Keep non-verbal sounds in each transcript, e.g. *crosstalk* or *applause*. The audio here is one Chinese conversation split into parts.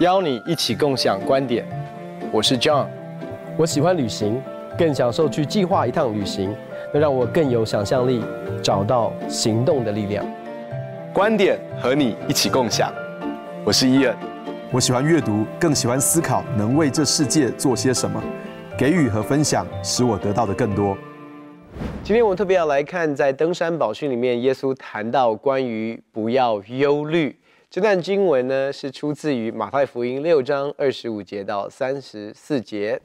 邀你一起共享观点。我是 John，我喜欢旅行，更享受去计划一趟旅行，能让我更有想象力，找到行动的力量。观点和你一起共享。我是伊恩，我喜欢阅读，更喜欢思考，能为这世界做些什么，给予和分享，使我得到的更多。今天我们特别要来看，在登山宝训里面，耶稣谈到关于不要忧虑。这段经文呢，是出自于马太福音六章二十五节到三十四节。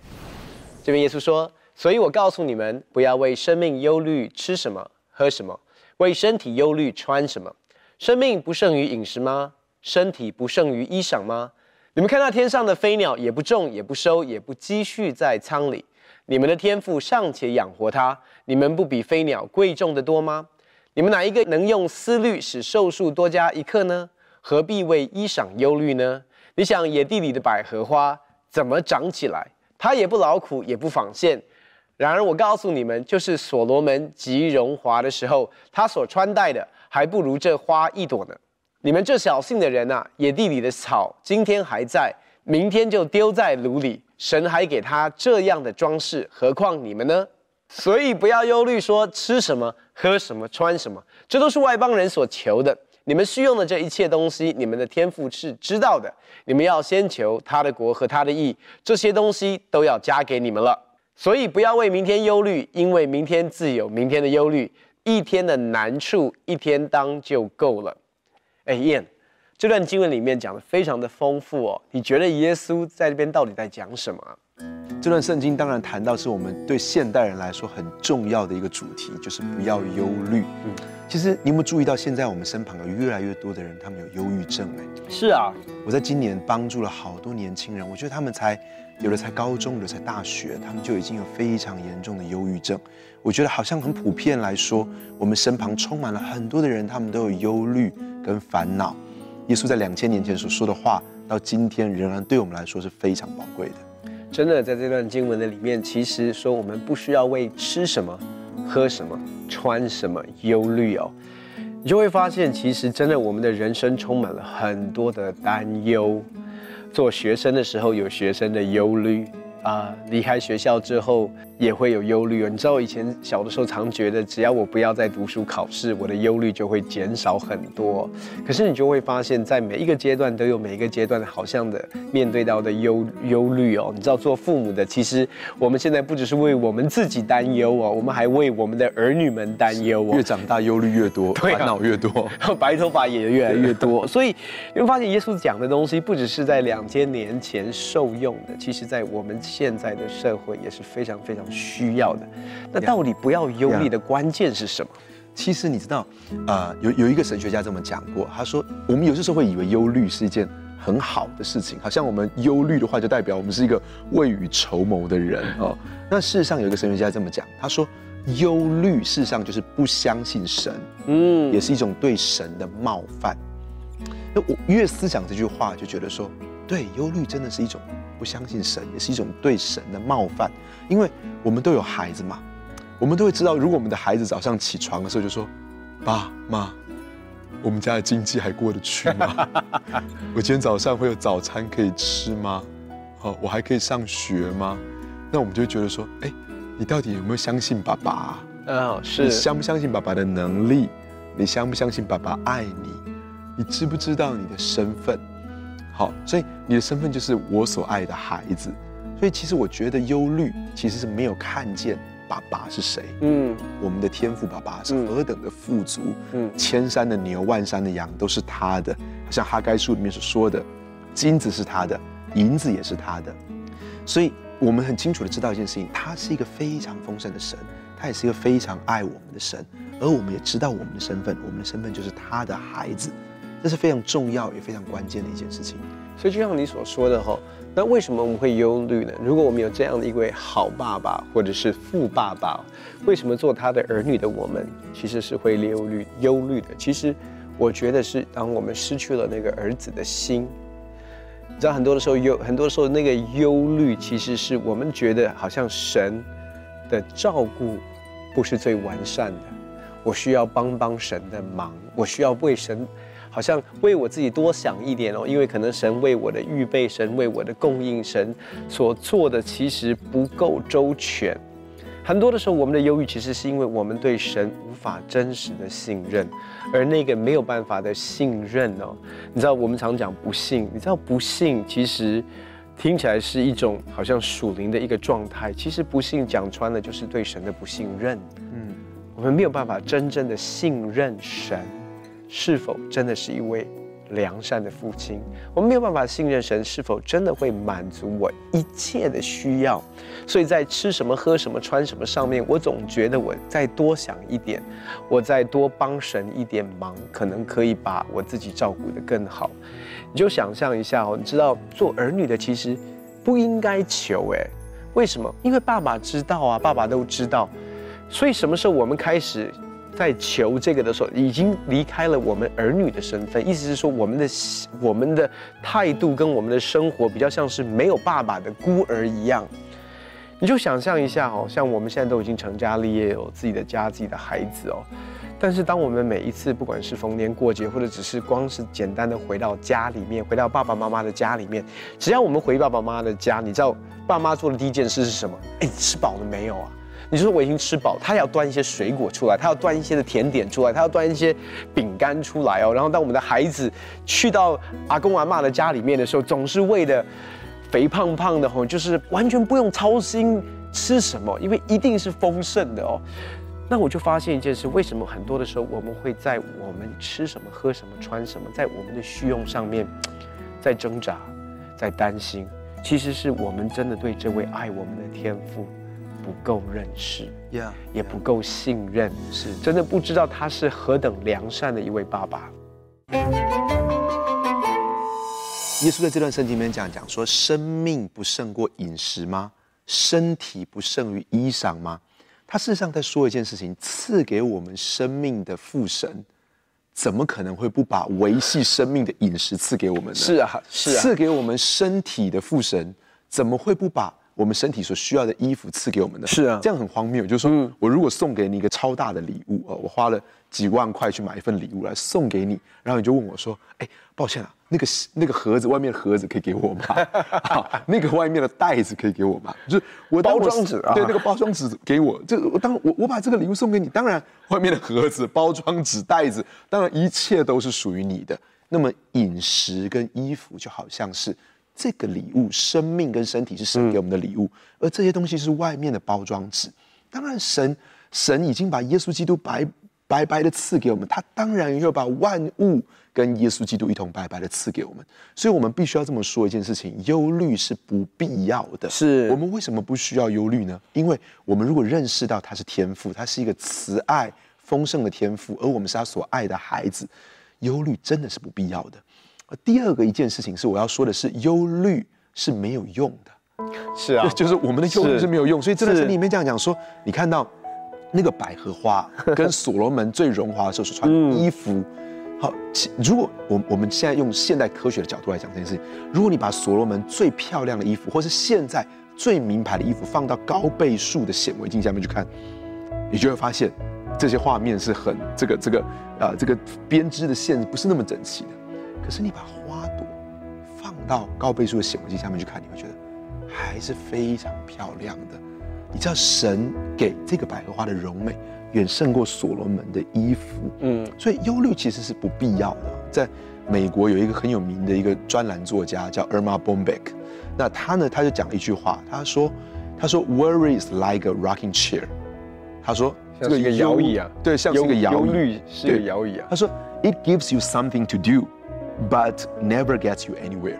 这边耶稣说：“所以我告诉你们，不要为生命忧虑，吃什么，喝什么；为身体忧虑，穿什么。生命不胜于饮食吗？身体不胜于衣裳吗？你们看那天上的飞鸟，也不种，也不收，也不积蓄在仓里，你们的天赋尚且养活它，你们不比飞鸟贵重得多吗？你们哪一个能用思虑使寿数多加一刻呢？”何必为衣裳忧虑呢？你想野地里的百合花怎么长起来？它也不劳苦，也不纺线。然而我告诉你们，就是所罗门极荣华的时候，他所穿戴的还不如这花一朵呢。你们这小信的人啊，野地里的草今天还在，明天就丢在炉里。神还给他这样的装饰，何况你们呢？所以不要忧虑，说吃什么、喝什么、穿什么，这都是外邦人所求的。你们需用的这一切东西，你们的天父是知道的。你们要先求他的国和他的义，这些东西都要加给你们了。所以不要为明天忧虑，因为明天自有明天的忧虑。一天的难处，一天当就够了。哎，Ian，这段经文里面讲的非常的丰富哦。你觉得耶稣在这边到底在讲什么？这段圣经当然谈到是我们对现代人来说很重要的一个主题，就是不要忧虑。嗯，其实你有没有注意到，现在我们身旁有越来越多的人，他们有忧郁症？哎，是啊，我在今年帮助了好多年轻人，我觉得他们才有的才高中，有的才大学，他们就已经有非常严重的忧郁症。我觉得好像很普遍来说，我们身旁充满了很多的人，他们都有忧虑跟烦恼。耶稣在两千年前所说的话，到今天仍然对我们来说是非常宝贵的。真的，在这段经文的里面，其实说我们不需要为吃什么、喝什么、穿什么忧虑哦。你就会发现，其实真的我们的人生充满了很多的担忧。做学生的时候，有学生的忧虑。啊，离开学校之后也会有忧虑哦。你知道我以前小的时候常觉得，只要我不要再读书考试，我的忧虑就会减少很多。可是你就会发现，在每一个阶段都有每一个阶段好像的面对到的忧忧虑哦。你知道做父母的，其实我们现在不只是为我们自己担忧哦，我们还为我们的儿女们担忧哦。越长大忧虑越多，烦恼越多，白头发也越来越多。所以你会发现，耶稣讲的东西不只是在两千年前受用的，其实在我们。现在的社会也是非常非常需要的。那到底不要忧虑的关键是什么？其实你知道，呃，有有一个神学家这么讲过，他说，我们有些时候会以为忧虑是一件很好的事情，好像我们忧虑的话就代表我们是一个未雨绸缪的人 *laughs* 哦。那事实上有一个神学家这么讲，他说，忧虑事实上就是不相信神，嗯，也是一种对神的冒犯。那我越思想这句话，就觉得说，对，忧虑真的是一种。不相信神也是一种对神的冒犯，因为我们都有孩子嘛，我们都会知道，如果我们的孩子早上起床的时候就说：“爸妈，我们家的经济还过得去吗？*laughs* 我今天早上会有早餐可以吃吗？好，我还可以上学吗？”那我们就会觉得说：“哎，你到底有没有相信爸爸？嗯，是。你相不相信爸爸的能力？你相不相信爸爸爱你？你知不知道你的身份？”好，所以你的身份就是我所爱的孩子，所以其实我觉得忧虑其实是没有看见爸爸是谁。嗯，我们的天赋爸爸是何等的富足，嗯，千山的牛，万山的羊都是他的，像哈该书里面所说的，金子是他的，银子也是他的，所以我们很清楚的知道一件事情，他是一个非常丰盛的神，他也是一个非常爱我们的神，而我们也知道我们的身份，我们的身份就是他的孩子。这是非常重要也非常关键的一件事情，所以就像你所说的哈，那为什么我们会忧虑呢？如果我们有这样的一位好爸爸或者是富爸爸，为什么做他的儿女的我们其实是会忧虑忧虑的？其实我觉得是当我们失去了那个儿子的心，你知道很多的时候忧很多时候那个忧虑其实是我们觉得好像神的照顾不是最完善的，我需要帮帮神的忙，我需要为神。好像为我自己多想一点哦，因为可能神为我的预备，神为我的供应，神所做的其实不够周全。很多的时候，我们的忧郁其实是因为我们对神无法真实的信任，而那个没有办法的信任哦，你知道我们常讲不信，你知道不信其实听起来是一种好像属灵的一个状态，其实不信讲穿了就是对神的不信任。嗯，我们没有办法真正的信任神，是否真的是一位良善的父亲，我们没有办法信任神是否真的会满足我一切的需要，所以在吃什么、喝什么、穿什么上面，我总觉得我再多想一点，我再多帮神一点忙，可能可以把我自己照顾得更好。你就想象一下哦，你知道做儿女的其实不应该求诶，为什么？因为爸爸知道啊，爸爸都知道，所以什么时候我们开始？在求这个的时候，已经离开了我们儿女的身份，意思是说，我们的我们的态度跟我们的生活比较像是没有爸爸的孤儿一样。你就想象一下哦，像我们现在都已经成家立业，有自己的家、自己的孩子哦。但是当我们每一次，不管是逢年过节，或者只是光是简单的回到家里面，回到爸爸妈妈的家里面，只要我们回爸爸妈妈的家，你知道爸妈做的第一件事是什么？哎，吃饱了没有啊？你说我已经吃饱，他要端一些水果出来，他要端一些的甜点出来，他要端一些饼干出来哦。然后当我们的孩子去到阿公阿嬷的家里面的时候，总是喂的肥胖胖的吼，就是完全不用操心吃什么，因为一定是丰盛的哦。那我就发现一件事，为什么很多的时候我们会在我们吃什么、喝什么、穿什么，在我们的需用上面在挣扎、在担心，其实是我们真的对这位爱我们的天父。不够认识，yeah, 也不够信任，是真的不知道他是何等良善的一位爸爸。耶稣在这段圣经里面讲讲说：生命不胜过饮食吗？身体不胜于衣裳吗？他事实上在说一件事情：赐给我们生命的父神，怎么可能会不把维系生命的饮食赐给我们呢？是啊，是啊。赐给我们身体的父神，怎么会不把？我们身体所需要的衣服赐给我们的。是啊，这样很荒谬。就是说我如果送给你一个超大的礼物，啊，我花了几万块去买一份礼物来送给你，然后你就问我说：“哎，抱歉啊，那个那个盒子外面的盒子可以给我吗？好，*laughs* 那个外面的袋子可以给我吗？就是我包装纸啊，对，那个包装纸给我。这个我当我我把这个礼物送给你，当然外面的盒子、包装纸、袋子，当然一切都是属于你的。那么饮食跟衣服就好像是。”这个礼物，生命跟身体是神给我们的礼物，而这些东西是外面的包装纸。当然，神神已经把耶稣基督白白白的赐给我们，他当然又把万物跟耶稣基督一同白白的赐给我们。所以，我们必须要这么说一件事情：忧虑是不必要的。是我们为什么不需要忧虑呢？因为我们如果认识到他是天赋，他是一个慈爱丰盛的天赋，而我们是他所爱的孩子，忧虑真的是不必要的。第二个一件事情是我要说的是，忧虑是没有用的，是啊，*laughs* 就是我们的忧虑是没有用，所以这段圣经里面这样讲说，你看到那个百合花 *laughs* 跟所罗门最荣华的时候所穿的衣服，好，如果我我们现在用现代科学的角度来讲这件事情，如果你把所罗门最漂亮的衣服，或是现在最名牌的衣服放到高倍数的显微镜下面去看，你就会发现这些画面是很这个这个啊这个编织的线不是那么整齐的。可是你把花朵放到高倍数的显微镜下面去看，你会觉得还是非常漂亮的。你知道神给这个百合花的柔美远胜过所罗门的衣服，嗯，所以忧虑其实是不必要的。在美国有一个很有名的一个专栏作家叫 Irma Bombeck，那他呢他就讲了一句话，他说他说 Worry is like a rocking chair，他说像是一个摇椅啊，对，像是一个摇椅，忧虑是摇椅啊。他说 It gives you something to do。But never gets you anywhere，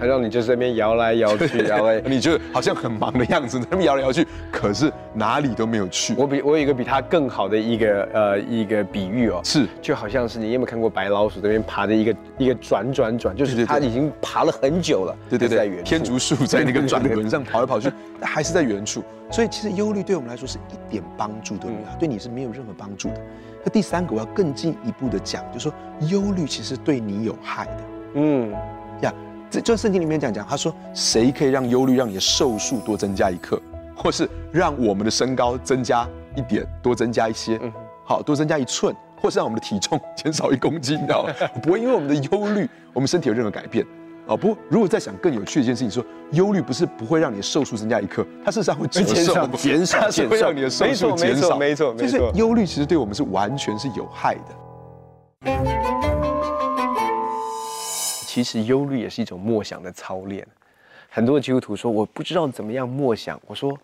它让你就在那边摇来摇去，*laughs* 摇来，你就好像很忙的样子，在那边摇来摇去，可是哪里都没有去。我比我有一个比他更好的一个呃一个比喻哦，是就好像是你有没有看过白老鼠在那边爬的一个一个转转转，就是它已经爬了很久了，对对对，天竺树在那个转轮上跑来跑去，但 *laughs* 还是在原处。所以其实忧虑对我们来说是一点帮助都没有，对你是没有任何帮助的。那第三个我要更进一步的讲，就是说忧虑其实对你有害的。嗯，呀，这就圣经里面讲讲，他说谁可以让忧虑让你的寿数多增加一刻，或是让我们的身高增加一点，多增加一些，嗯，好，多增加一寸，或是让我们的体重减少一公斤，你知道吗？*laughs* 不会因为我们的忧虑，我们身体有任何改变。哦，不过如果再想更有趣的一件事情，说忧虑不是不会让你的寿数增加一克，它事实上会减少、减少、减少，会让你的寿数减少。没错，没错，没错。就是忧虑其实对我们是完全是有害的。其实忧虑也是一种默想的操练。很多基督徒说我不知道怎么样默想，我说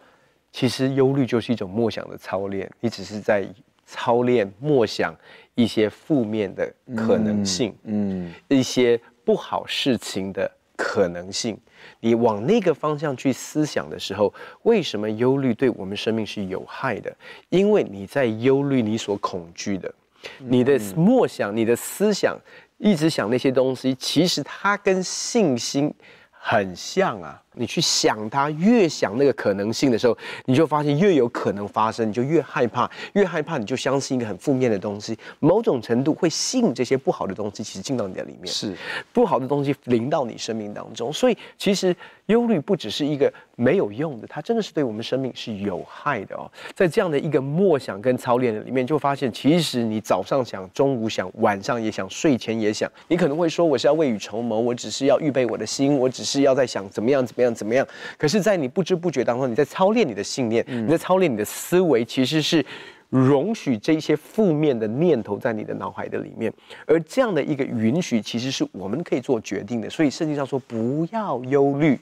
其实忧虑就是一种默想的操练，你只是在操练默想一些负面的可能性，嗯，嗯一些。不好事情的可能性，你往那个方向去思想的时候，为什么忧虑对我们生命是有害的？因为你在忧虑你所恐惧的，你的默想、你的思想，一直想那些东西，其实它跟信心很像啊。你去想它，越想那个可能性的时候，你就发现越有可能发生，你就越害怕，越害怕你就相信一个很负面的东西，某种程度会吸引这些不好的东西，其实进到你的里面，是不好的东西临到你生命当中。所以其实忧虑不只是一个没有用的，它真的是对我们生命是有害的哦。在这样的一个默想跟操练的里面，就发现其实你早上想，中午想，晚上也想，睡前也想。你可能会说，我是要未雨绸缪，我只是要预备我的心，我只是要在想怎么样怎么样。怎么样？可是，在你不知不觉当中，你在操练你的信念，你在操练你的思维，其实是容许这些负面的念头在你的脑海的里面。而这样的一个允许，其实是我们可以做决定的。所以圣经上说，不要忧虑。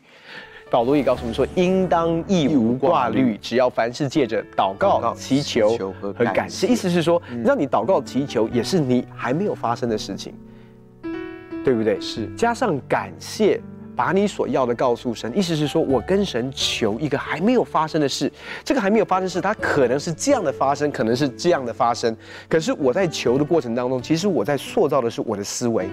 保罗也告诉我们说，应当一无挂虑，只要凡事借着祷告、祈求和感谢。意思是说，让你祷告、祈求，也是你还没有发生的事情，对不对？是加上感谢。把你所要的告诉神，意思是说，我跟神求一个还没有发生的事，这个还没有发生的事，它可能是这样的发生，可能是这样的发生。可是我在求的过程当中，其实我在塑造的是我的思维。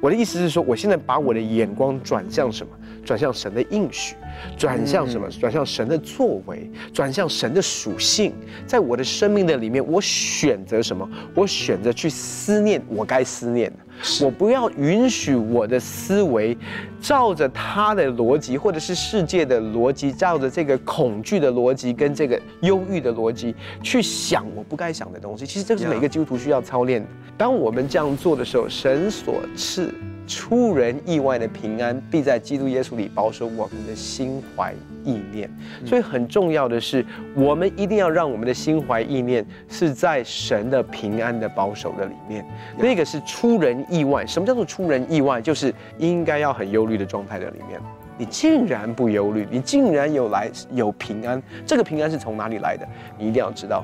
我的意思是说，我现在把我的眼光转向什么？转向神的应许，转向什么？转向神的作为，转向神的属性。在我的生命的里面，我选择什么？我选择去思念我该思念的。我不要允许我的思维照着他的逻辑，或者是世界的逻辑，照着这个恐惧的逻辑跟这个忧郁的逻辑去想我不该想的东西。其实这是每个基督徒需要操练的。当我们这样做的时候，神所赐。出人意外的平安，必在基督耶稣里保守我们的心怀意念。所以很重要的是，我们一定要让我们的心怀意念是在神的平安的保守的里面。那个是出人意外。什么叫做出人意外？就是应该要很忧虑的状态的里面，你竟然不忧虑，你竟然有来有平安。这个平安是从哪里来的？你一定要知道，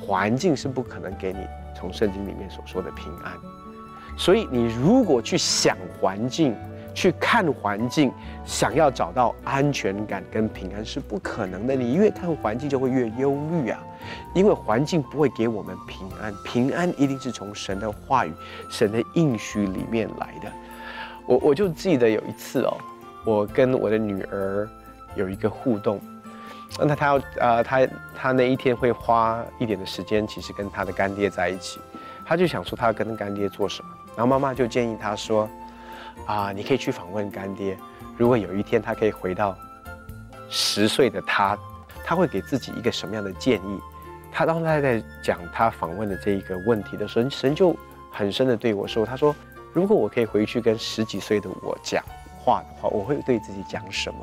环境是不可能给你从圣经里面所说的平安。所以，你如果去想环境，去看环境，想要找到安全感跟平安是不可能的。你越看环境，就会越忧虑啊，因为环境不会给我们平安，平安一定是从神的话语、神的应许里面来的。我我就记得有一次哦，我跟我的女儿有一个互动，那她要呃，她她那一天会花一点的时间，其实跟她的干爹在一起，她就想说她要跟干爹做什么。然后妈妈就建议他说：“啊，你可以去访问干爹。如果有一天他可以回到十岁的他，他会给自己一个什么样的建议？”他当他在讲他访问的这一个问题的时候，神就很深的对我说：“他说，如果我可以回去跟十几岁的我讲话的话，我会对自己讲什么？”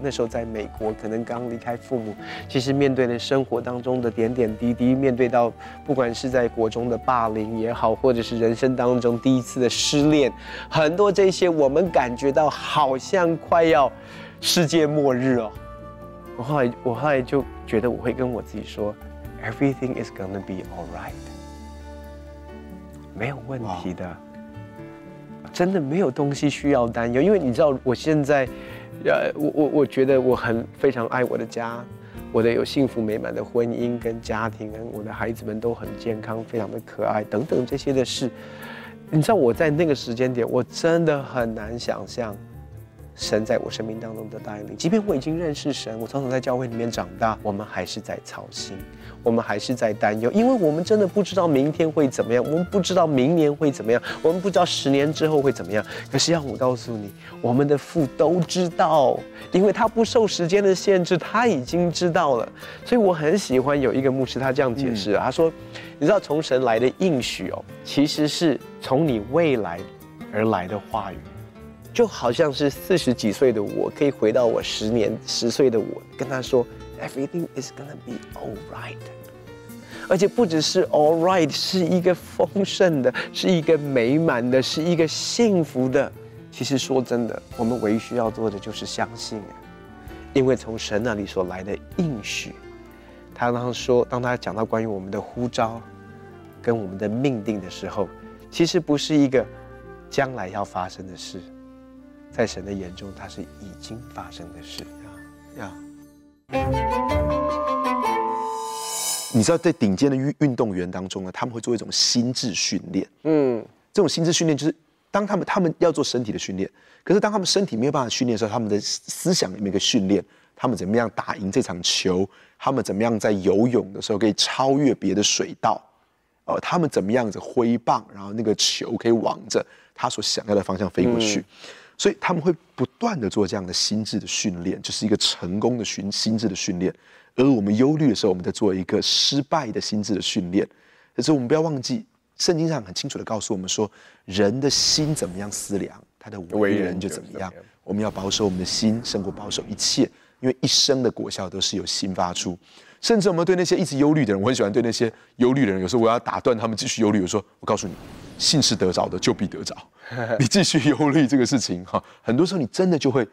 那时候在美国，可能刚离开父母，其实面对的生活当中的点点滴滴，面对到不管是在国中的霸凌也好，或者是人生当中第一次的失恋，很多这些我们感觉到好像快要世界末日哦。我后来我后来就觉得我会跟我自己说，Everything is gonna be alright，没有问题的，真的没有东西需要担忧，因为你知道我现在。呃，我我我觉得我很非常爱我的家，我的有幸福美满的婚姻跟家庭，跟我的孩子们都很健康，非常的可爱等等这些的事。你知道我在那个时间点，我真的很难想象，神在我生命当中的带领。即便我已经认识神，我从小在教会里面长大，我们还是在操心，我们还是在担忧，因为我们真的不知道明天会怎么样，我们不知道明年会怎么样，我们不知道十年之后会怎么样。可是要我告诉你，我们的父都知道，因为他不受时间的限制，他已经知道了。所以我很喜欢有一个牧师，他这样解释啊，他说：“你知道从神来的应许哦，其实是从你未来而来的话语。”就好像是四十几岁的我，可以回到我十年十岁的我，跟他说，Everything is gonna be all right，而且不只是 all right，是一个丰盛的，是一个美满的，是一个幸福的。其实说真的，我们唯一需要做的就是相信，因为从神那里所来的应许，他当说，当他讲到关于我们的呼召跟我们的命定的时候，其实不是一个将来要发生的事。在神的眼中，它是已经发生的事呀呀。你知道，在顶尖的运运动员当中呢，他们会做一种心智训练。嗯，这种心智训练就是，当他们他们要做身体的训练，可是当他们身体没有办法训练的时候，他们的思想里面可以训练，他们怎么样打赢这场球，他们怎么样在游泳的时候可以超越别的水道，呃，他们怎么样子挥棒，然后那个球可以往着他所想要的方向飞过去。嗯所以他们会不断的做这样的心智的训练，就是一个成功的训心智的训练。而我们忧虑的时候，我们在做一个失败的心智的训练。可是我们不要忘记，圣经上很清楚的告诉我们说，人的心怎么样思量，他的为人就怎么样。我们要保守我们的心，胜过保守一切，因为一生的果效都是由心发出。甚至我们对那些一直忧虑的人，我很喜欢对那些忧虑的人，有时候我要打断他们继续忧虑。我说，我告诉你，信是得着的，就必得着。*laughs* 你继续忧虑这个事情哈，很多时候你真的就会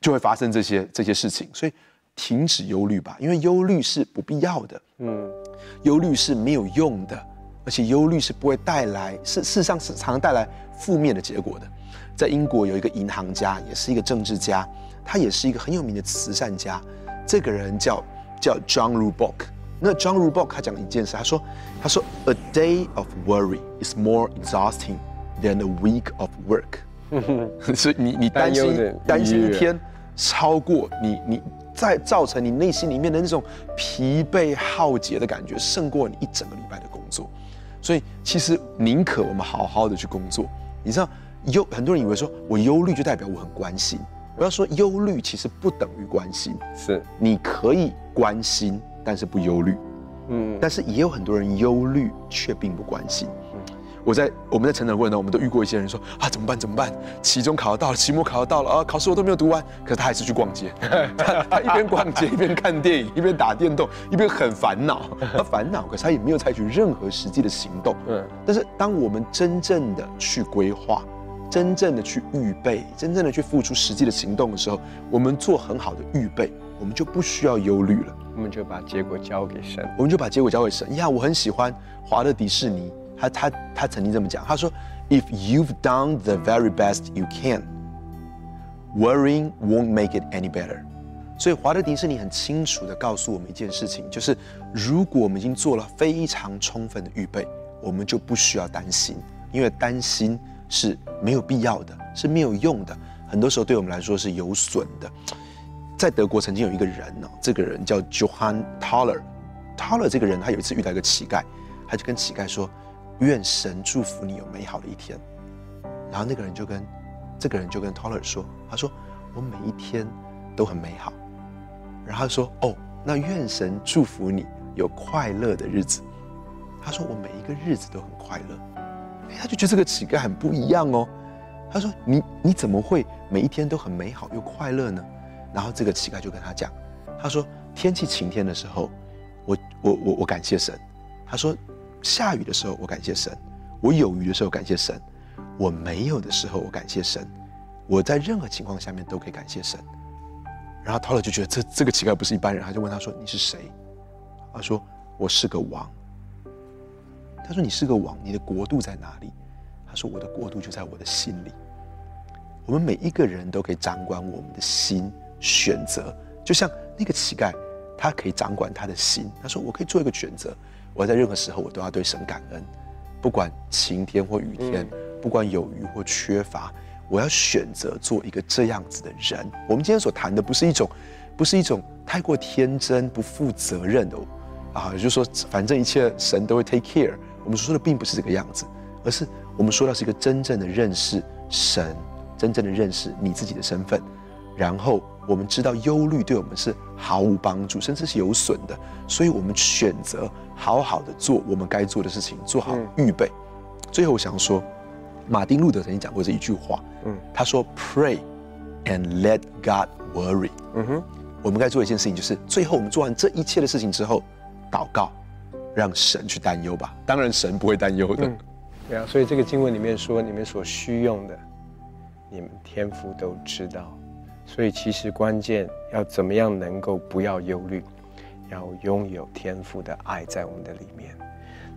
就会发生这些这些事情。所以停止忧虑吧，因为忧虑是不必要的。嗯，忧虑是没有用的，而且忧虑是不会带来，事事实上是常常带来负面的结果的。在英国有一个银行家，也是一个政治家，他也是一个很有名的慈善家。这个人叫。叫 John Roebuck，那 John Roebuck 他讲了一件事，他说：“他说 A day of worry is more exhausting than a week of work。*laughs* ”所以你你担心担心一天，超过你你在造成你内心里面的那种疲惫耗竭的感觉，胜过你一整个礼拜的工作。所以其实宁可我们好好的去工作。你知道忧很多人以为说我忧虑就代表我很关心。我要说，忧虑其实不等于关心，是你可以关心，但是不忧虑，嗯，但是也有很多人忧虑却并不关心。嗯，我在我们在成长过程中，我们都遇过一些人说啊，怎么办？怎么办？期中考到了，期末考到了啊，考试我都没有读完，可是他还是去逛街，*laughs* 他他一边逛街 *laughs* 一边看电影，一边打电动，一边很烦恼，他烦恼，可是他也没有采取任何实际的行动。嗯，但是当我们真正的去规划。真正的去预备，真正的去付出实际的行动的时候，我们做很好的预备，我们就不需要忧虑了。我们就把结果交给神，我们就把结果交给神。呀，我很喜欢华特迪士尼，他他他曾经这么讲，他说：“If you've done the very best you can, worrying won't make it any better。”所以华特迪士尼很清楚的告诉我们一件事情，就是如果我们已经做了非常充分的预备，我们就不需要担心，因为担心。是没有必要的，是没有用的。很多时候对我们来说是有损的。在德国曾经有一个人呢，这个人叫 Johann Thaler。Thaler 这个人他有一次遇到一个乞丐，他就跟乞丐说：“愿神祝福你有美好的一天。”然后那个人就跟这个人就跟 Thaler 说：“他说我每一天都很美好。”然后他说：“哦，那愿神祝福你有快乐的日子。”他说：“我每一个日子都很快乐。”他就觉得这个乞丐很不一样哦。他说：“你你怎么会每一天都很美好又快乐呢？”然后这个乞丐就跟他讲：“他说天气晴天的时候，我我我我感谢神；他说下雨的时候我感谢神；我有雨的时候感谢神；我没有的时候我感谢神；我在任何情况下面都可以感谢神。”然后陶乐就觉得这这个乞丐不是一般人，他就问他说：“你是谁？”他说：“我是个王。”他说：“你是个王，你的国度在哪里？”他说：“我的国度就在我的心里。”我们每一个人都可以掌管我们的心，选择。就像那个乞丐，他可以掌管他的心。他说：“我可以做一个选择，我在任何时候我都要对神感恩，不管晴天或雨天，不管有余或缺乏，我要选择做一个这样子的人。我们今天所谈的不是一种，不是一种太过天真、不负责任的啊，也就是说，反正一切神都会 take care。我们说的并不是这个样子，而是我们说到是一个真正的认识神，真正的认识你自己的身份，然后我们知道忧虑对我们是毫无帮助，甚至是有损的，所以我们选择好好的做我们该做的事情，做好预备。最后，我想说。马丁路德曾经讲过这一句话，嗯，他说：“Pray and let God worry。”嗯哼，我们该做一件事情，就是最后我们做完这一切的事情之后，祷告，让神去担忧吧。当然，神不会担忧的。嗯，对啊，所以这个经文里面说，你们所需用的，你们天父都知道。所以其实关键要怎么样能够不要忧虑，要拥有天赋的爱在我们的里面。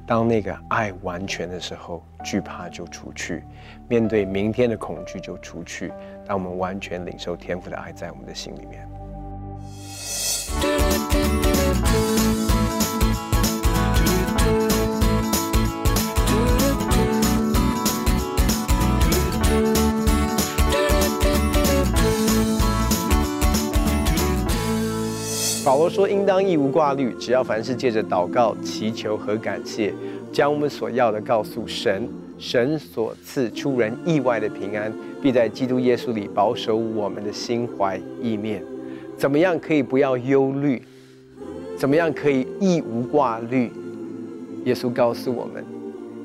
当那个爱完全的时候，惧怕就出去；面对明天的恐惧就出去。当我们完全领受天赋的爱在我们的心里面。保罗说：“应当一无挂虑，只要凡事借着祷告、祈求和感谢，将我们所要的告诉神。神所赐出人意外的平安，必在基督耶稣里保守我们的心怀意念。怎么样可以不要忧虑？怎么样可以一无挂虑？耶稣告诉我们，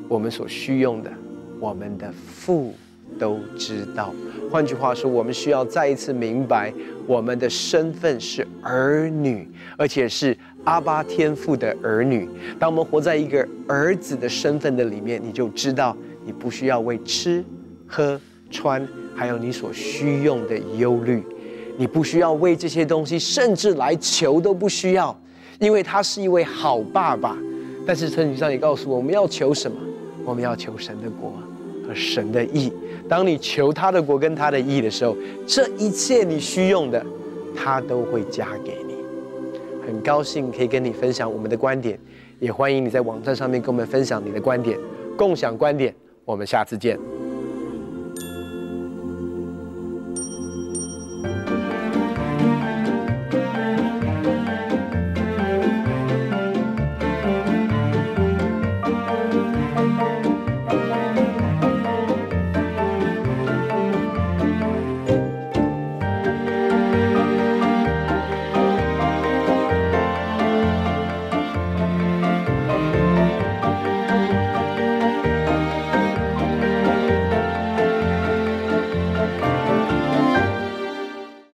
我们所需用的，我们的父。”都知道。换句话说，我们需要再一次明白，我们的身份是儿女，而且是阿爸天父的儿女。当我们活在一个儿子的身份的里面，你就知道，你不需要为吃、喝、穿，还有你所需用的忧虑。你不需要为这些东西，甚至来求都不需要，因为他是一位好爸爸。但是圣经上也告诉我，我们要求什么？我们要求神的国和神的意。当你求他的国跟他的意的时候，这一切你需用的，他都会加给你。很高兴可以跟你分享我们的观点，也欢迎你在网站上面跟我们分享你的观点，共享观点。我们下次见。